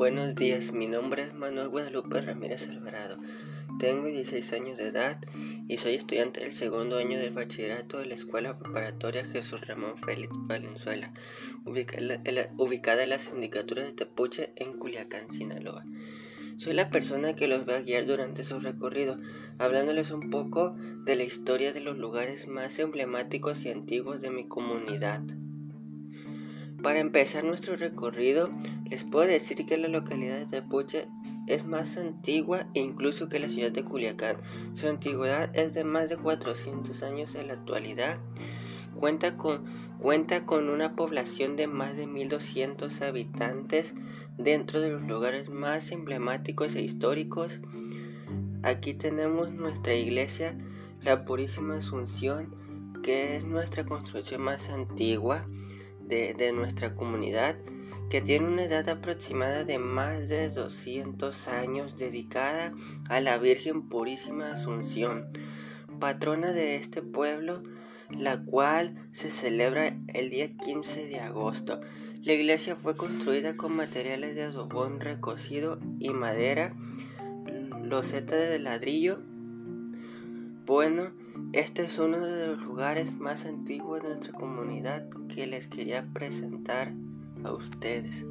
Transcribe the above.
Buenos días, mi nombre es Manuel Guadalupe Ramírez Alvarado. Tengo 16 años de edad y soy estudiante del segundo año del bachillerato de la Escuela Preparatoria Jesús Ramón Félix Valenzuela, ubicada en la sindicatura de Tepuche en Culiacán, Sinaloa. Soy la persona que los va a guiar durante su recorrido, hablándoles un poco de la historia de los lugares más emblemáticos y antiguos de mi comunidad. Para empezar nuestro recorrido, les puedo decir que la localidad de Tepuche es más antigua incluso que la ciudad de Culiacán. Su antigüedad es de más de 400 años en la actualidad. Cuenta con, cuenta con una población de más de 1200 habitantes dentro de los lugares más emblemáticos e históricos. Aquí tenemos nuestra iglesia, la Purísima Asunción, que es nuestra construcción más antigua de, nuestra comunidad que tiene una edad aproximada de más de 200 años dedicada a la Virgen Purísima Asunción, patrona de este pueblo, la cual se celebra el día 15 de agosto. La iglesia fue construida con materiales de adobón recocido y madera, loseta de ladrillo. Bueno, este es uno de los lugares más antiguos de nuestra comunidad que les quería presentar a ustedes.